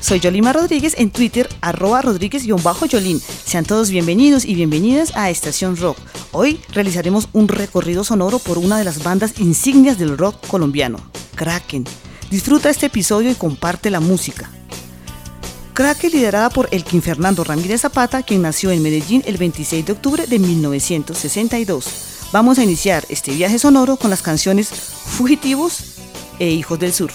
Soy Yolima Rodríguez en Twitter, arroba rodríguez-yolín. Sean todos bienvenidos y bienvenidas a Estación Rock. Hoy realizaremos un recorrido sonoro por una de las bandas insignias del rock colombiano, Kraken. Disfruta este episodio y comparte la música. Kraken liderada por Elkin Fernando Ramírez Zapata, quien nació en Medellín el 26 de octubre de 1962. Vamos a iniciar este viaje sonoro con las canciones Fugitivos e Hijos del Sur.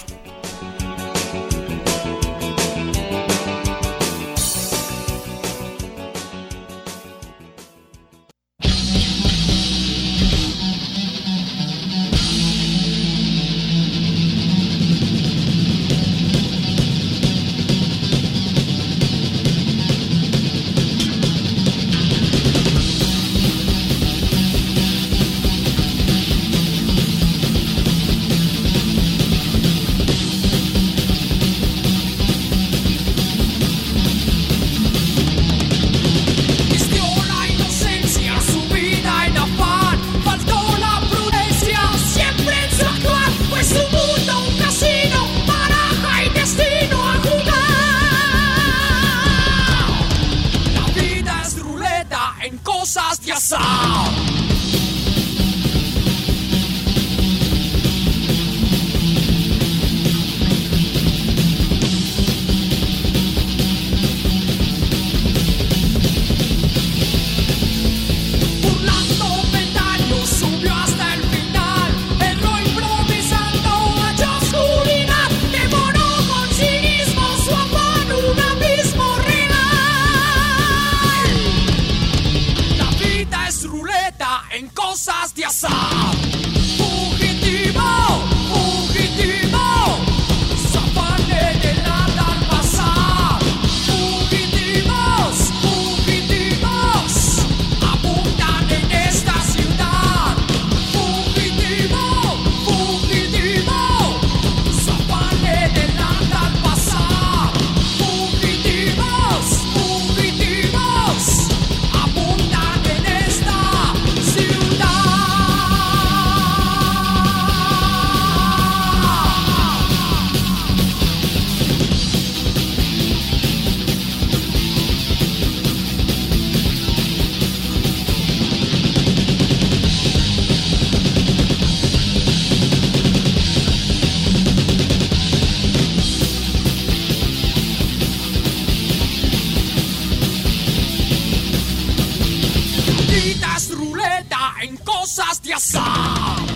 en cosas de azar.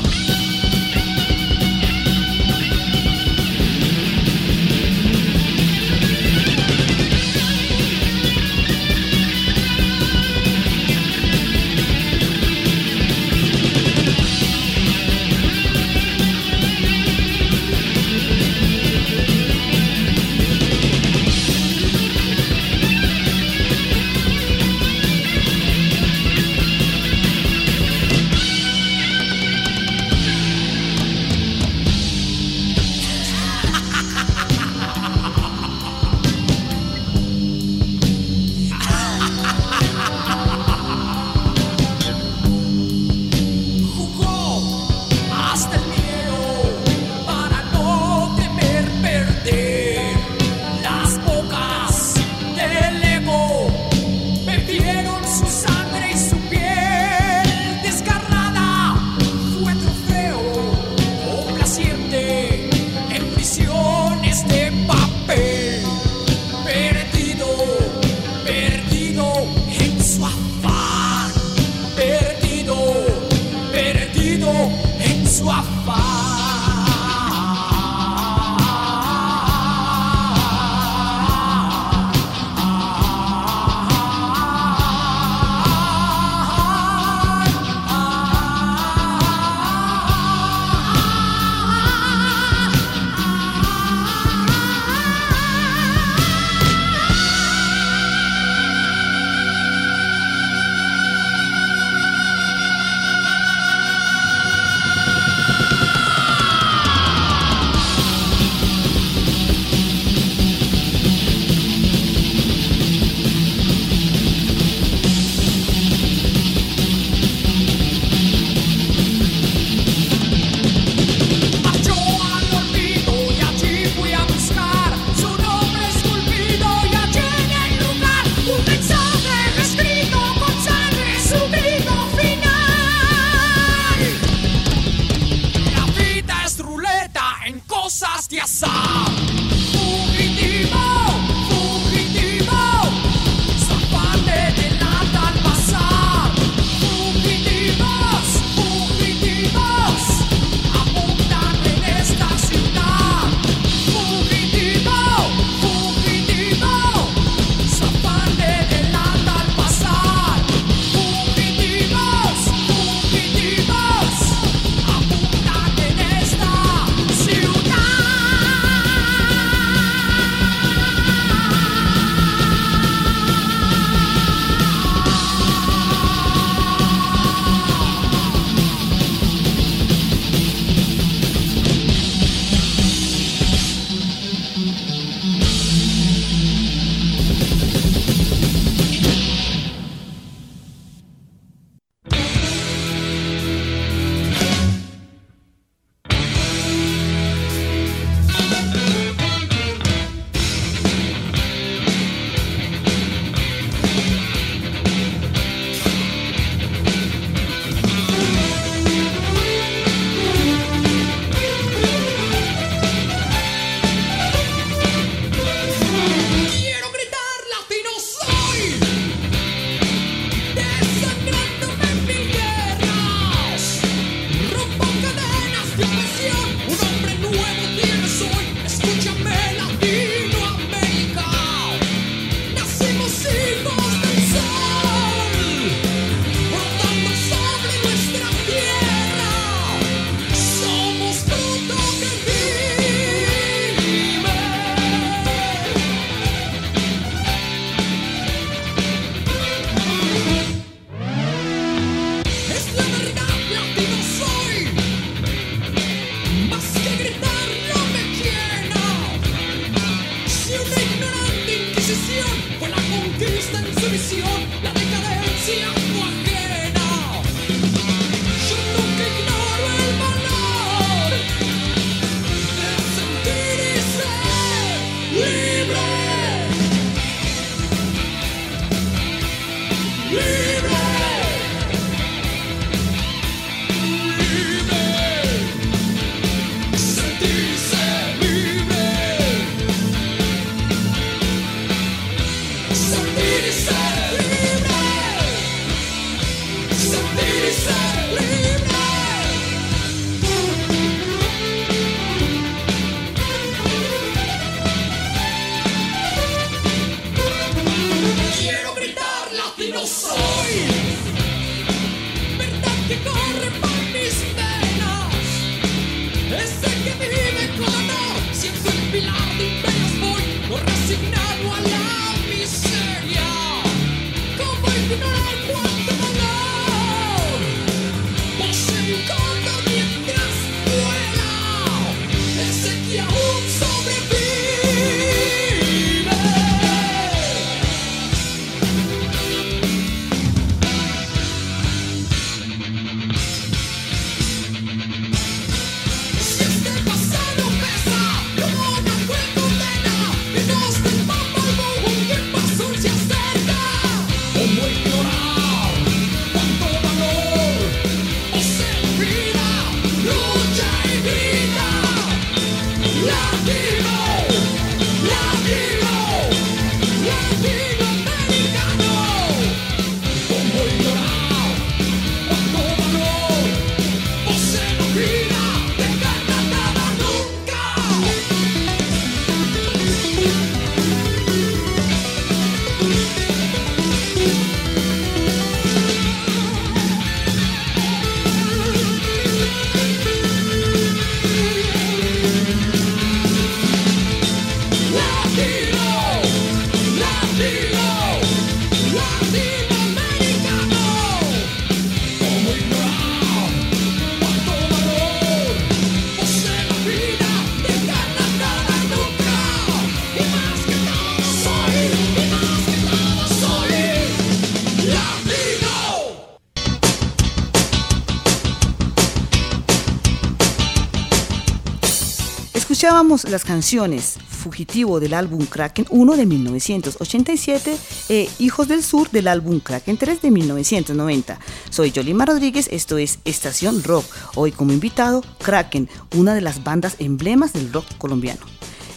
Escuchábamos las canciones Fugitivo del álbum Kraken 1 de 1987 e Hijos del Sur del álbum Kraken 3 de 1990. Soy Yolima Rodríguez, esto es Estación Rock. Hoy como invitado Kraken, una de las bandas emblemas del rock colombiano.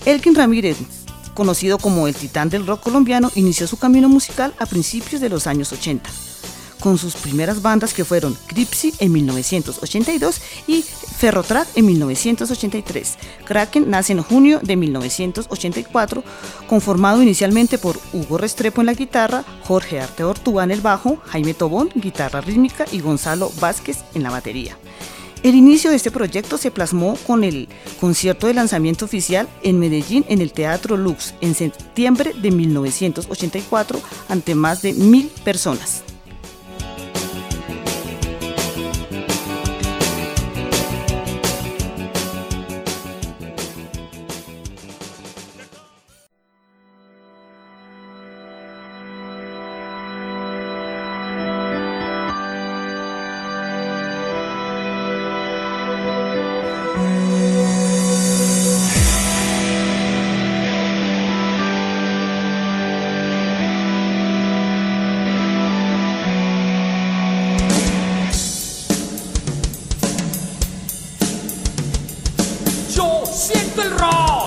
Elkin Ramírez, conocido como el titán del rock colombiano, inició su camino musical a principios de los años 80 con sus primeras bandas que fueron Cripsy en 1982 y Ferrotrack en 1983. Kraken nace en junio de 1984, conformado inicialmente por Hugo Restrepo en la guitarra, Jorge Arte Ortúa en el bajo, Jaime Tobón, guitarra rítmica y Gonzalo Vázquez en la batería. El inicio de este proyecto se plasmó con el concierto de lanzamiento oficial en Medellín en el Teatro Lux en septiembre de 1984 ante más de mil personas. siento el rock.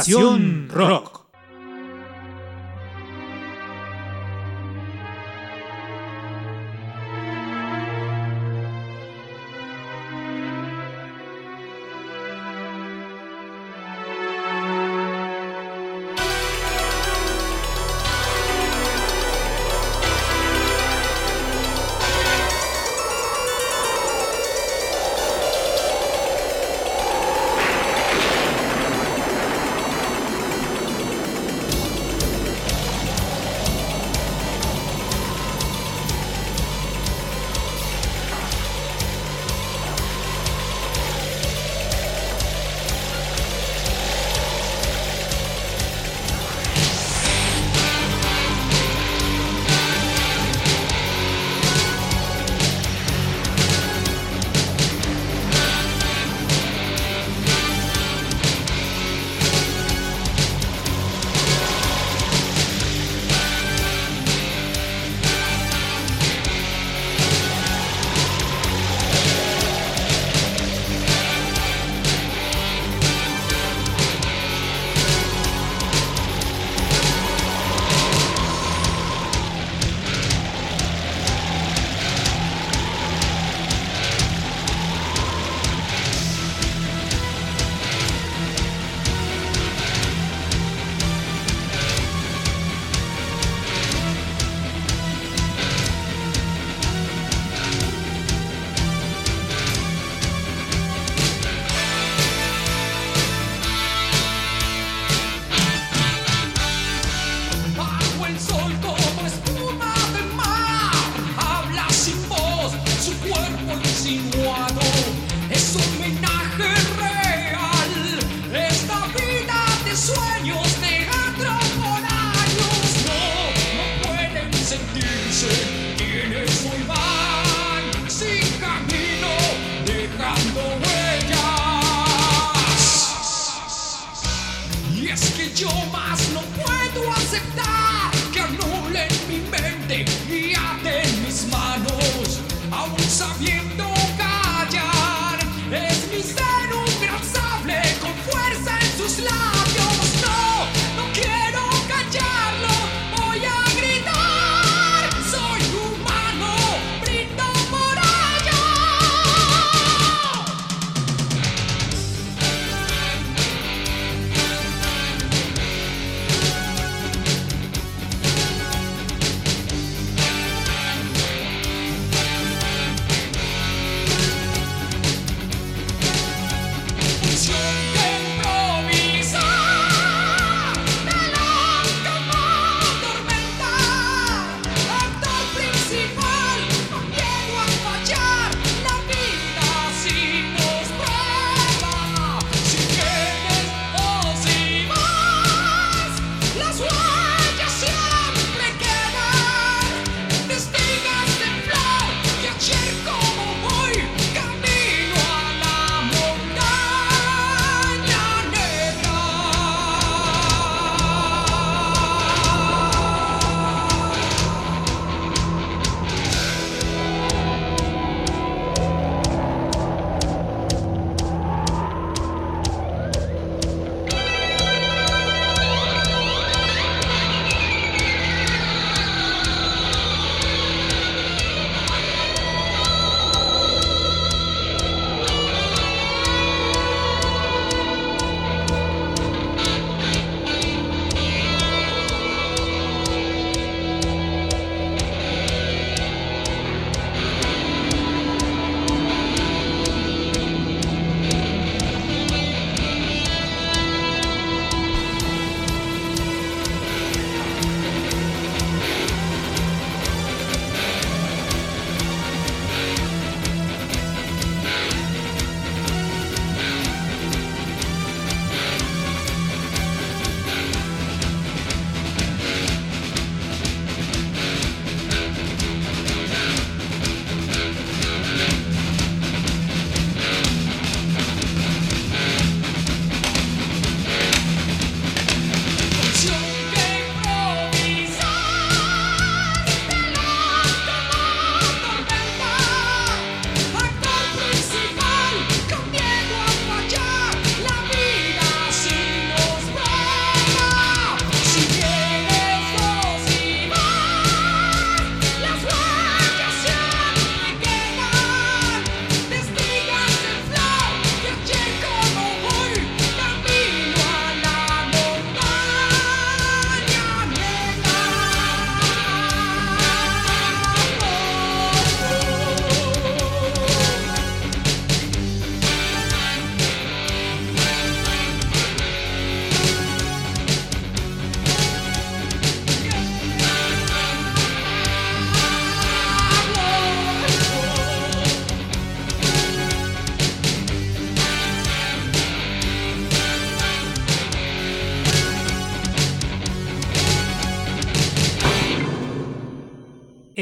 Estación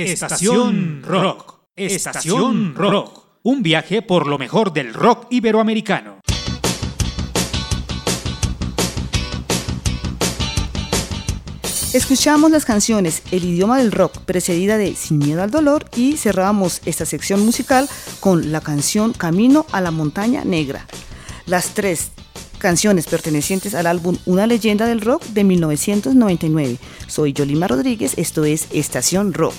Estación Rock. Estación Rock. Un viaje por lo mejor del rock iberoamericano. Escuchamos las canciones El idioma del rock, precedida de Sin miedo al dolor, y cerramos esta sección musical con la canción Camino a la montaña negra. Las tres canciones pertenecientes al álbum Una leyenda del rock de 1999. Soy Yolima Rodríguez, esto es Estación Rock.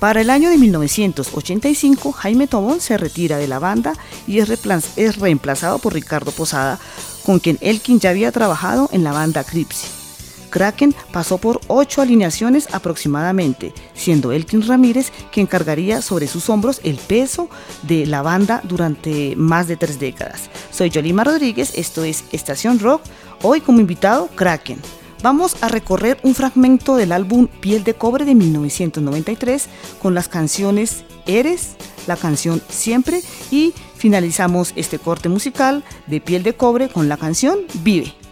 Para el año de 1985, Jaime Tobón se retira de la banda y es reemplazado por Ricardo Posada, con quien Elkin ya había trabajado en la banda Cripsy. Kraken pasó por ocho alineaciones aproximadamente, siendo Elkin Ramírez quien cargaría sobre sus hombros el peso de la banda durante más de tres décadas. Soy Yolima Rodríguez, esto es Estación Rock, hoy como invitado Kraken. Vamos a recorrer un fragmento del álbum Piel de Cobre de 1993 con las canciones Eres, la canción Siempre y finalizamos este corte musical de Piel de Cobre con la canción Vive.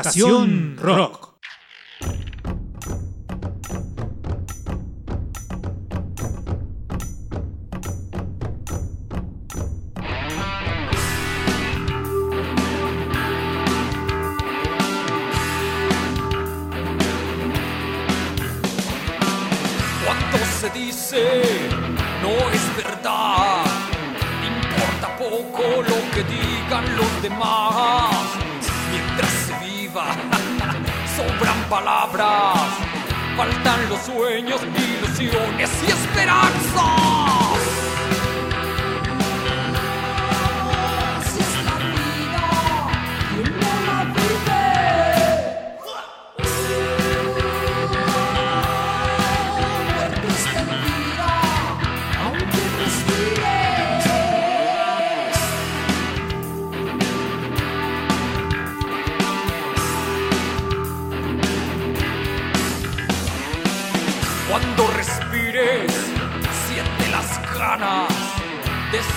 Estación Rock. Sobran palabras, faltan los sueños, ilusiones y esperanzas.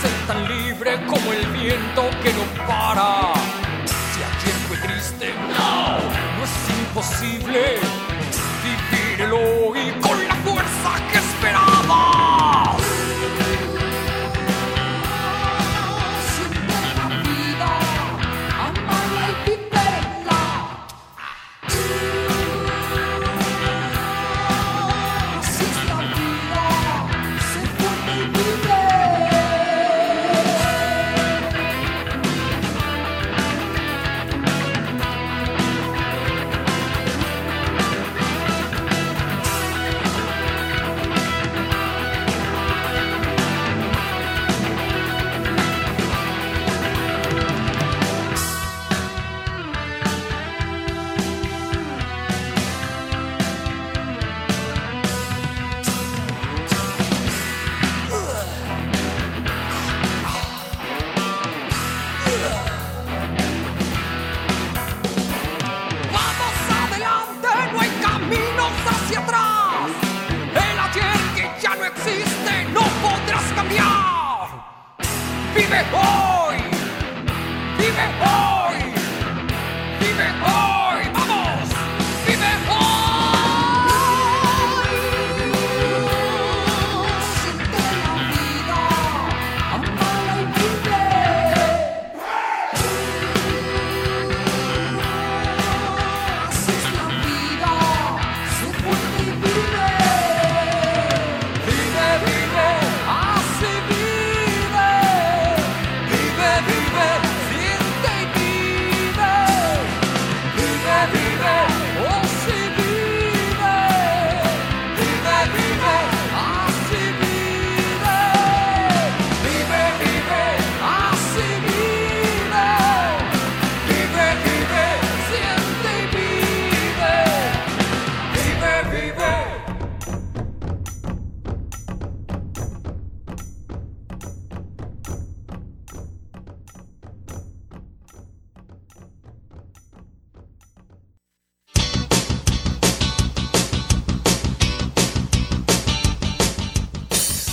Ser tan libre como el viento que no para. Si ayer fue triste, no, no es imposible vivir el hoy con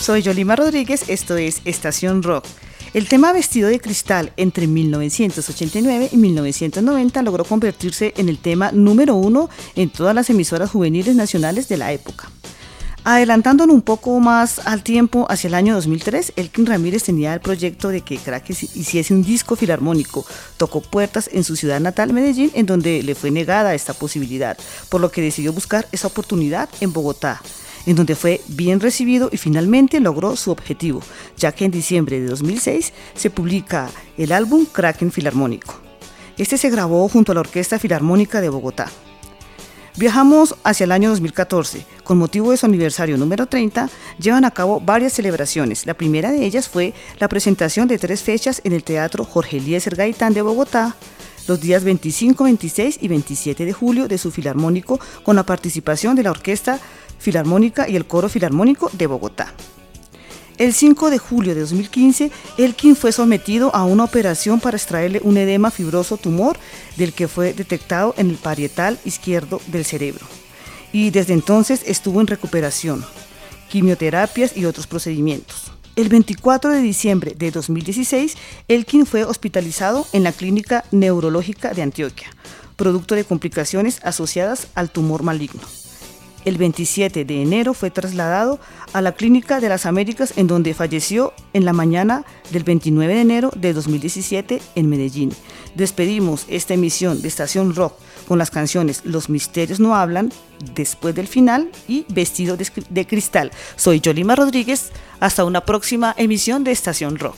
Soy Yolima Rodríguez, esto es Estación Rock. El tema Vestido de Cristal entre 1989 y 1990 logró convertirse en el tema número uno en todas las emisoras juveniles nacionales de la época. Adelantándonos un poco más al tiempo, hacia el año 2003, Elkin Ramírez tenía el proyecto de que Crack hiciese un disco filarmónico. Tocó puertas en su ciudad natal, Medellín, en donde le fue negada esta posibilidad, por lo que decidió buscar esa oportunidad en Bogotá en donde fue bien recibido y finalmente logró su objetivo, ya que en diciembre de 2006 se publica el álbum Kraken Filarmónico. Este se grabó junto a la Orquesta Filarmónica de Bogotá. Viajamos hacia el año 2014. Con motivo de su aniversario número 30, llevan a cabo varias celebraciones. La primera de ellas fue la presentación de tres fechas en el Teatro Jorge Eliezer Gaitán de Bogotá, los días 25, 26 y 27 de julio de su filarmónico, con la participación de la Orquesta Filarmónica y el Coro Filarmónico de Bogotá. El 5 de julio de 2015, Elkin fue sometido a una operación para extraerle un edema fibroso tumor del que fue detectado en el parietal izquierdo del cerebro. Y desde entonces estuvo en recuperación, quimioterapias y otros procedimientos. El 24 de diciembre de 2016, Elkin fue hospitalizado en la Clínica Neurológica de Antioquia producto de complicaciones asociadas al tumor maligno. El 27 de enero fue trasladado a la Clínica de las Américas en donde falleció en la mañana del 29 de enero de 2017 en Medellín. Despedimos esta emisión de Estación Rock con las canciones Los Misterios No Hablan, Después del Final y Vestido de, Cristal. Soy Yolima Rodríguez. Hasta una próxima emisión de Estación Rock.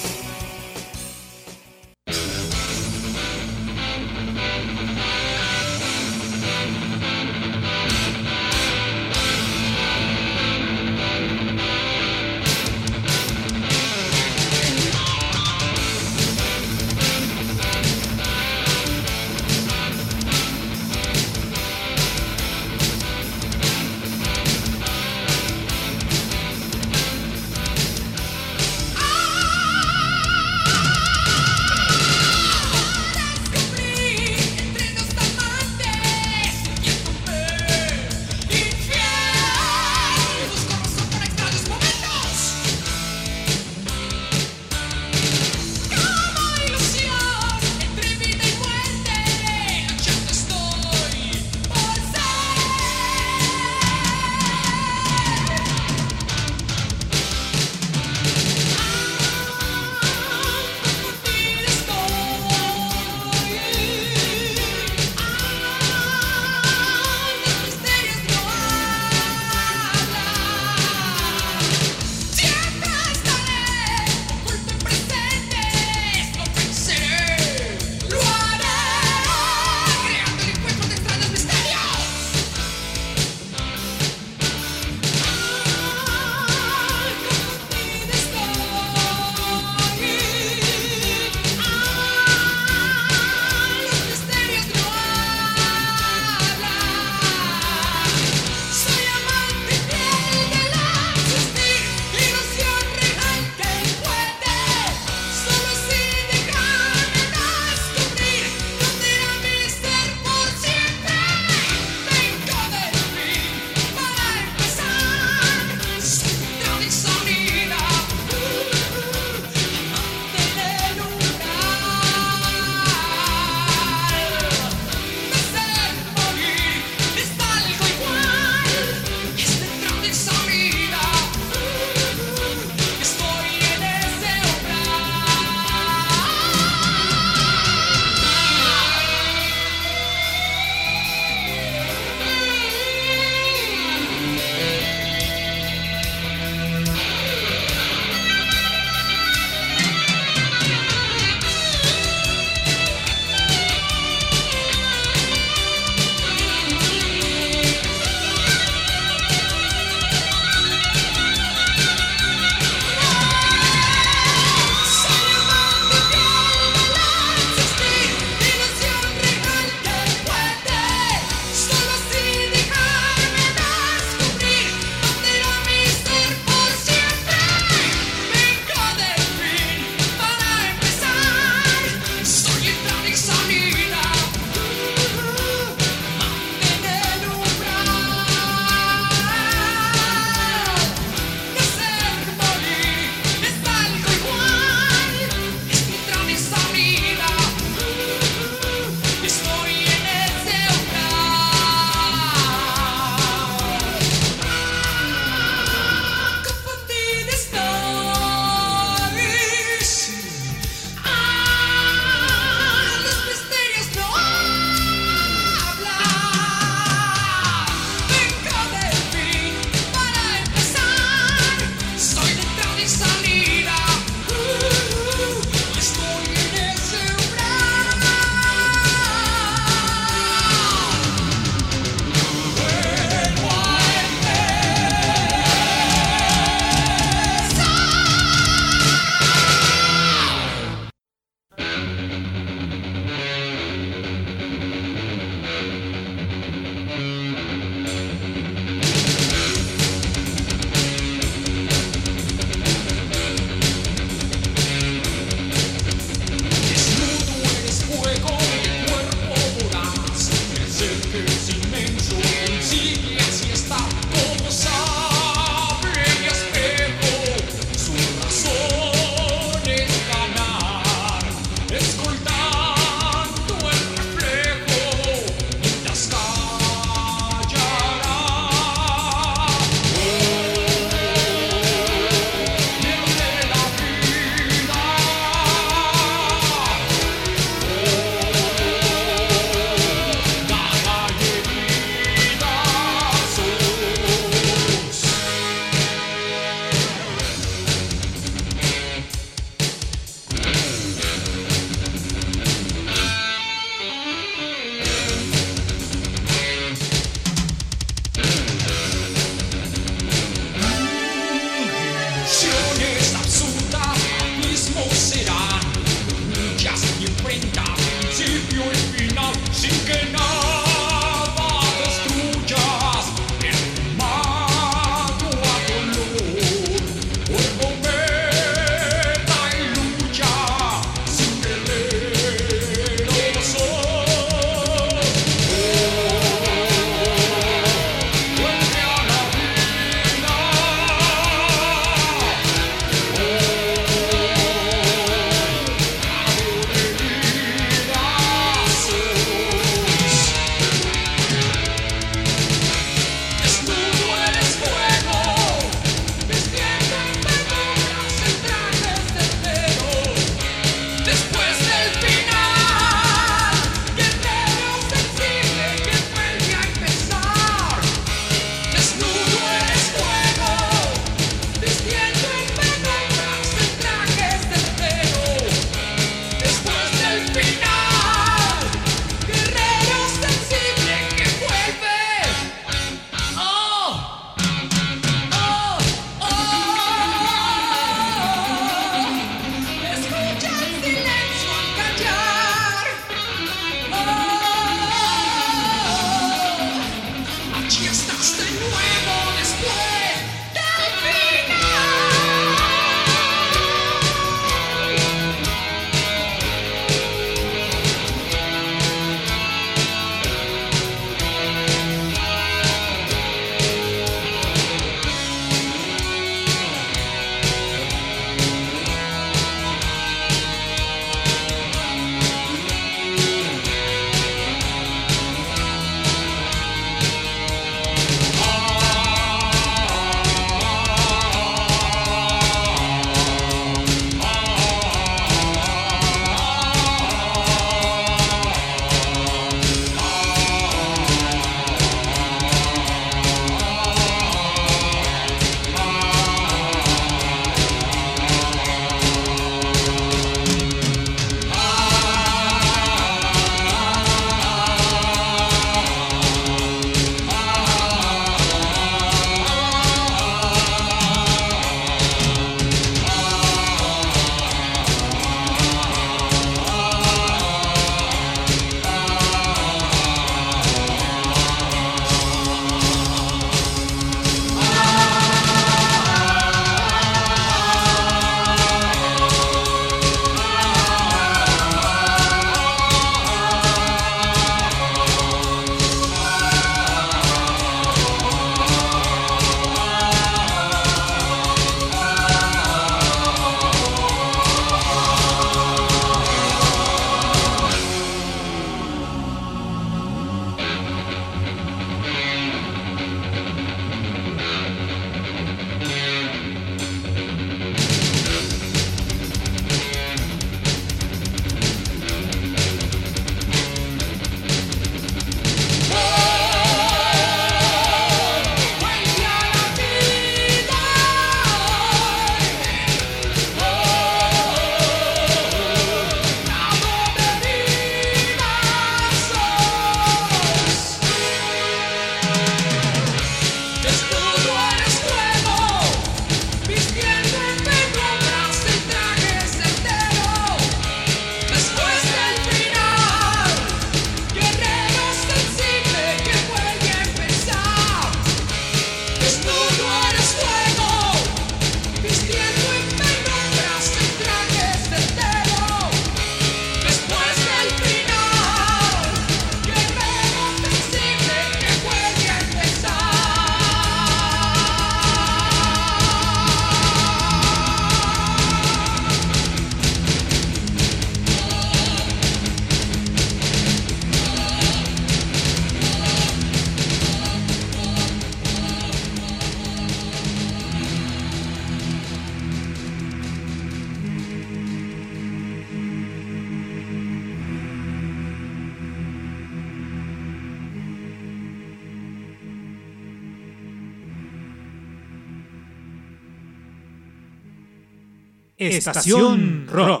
Estación Rock.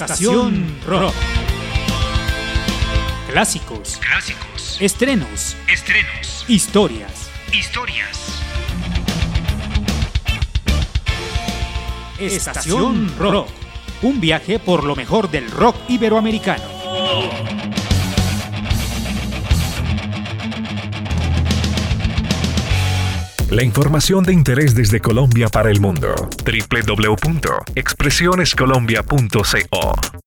Estación Rock. Clásicos. Clásicos. Estrenos. Estrenos. Historias. Historias. Estación Rock. Un viaje por lo mejor del rock iberoamericano. La información de interés desde Colombia para el mundo. www.expresionescolombia.co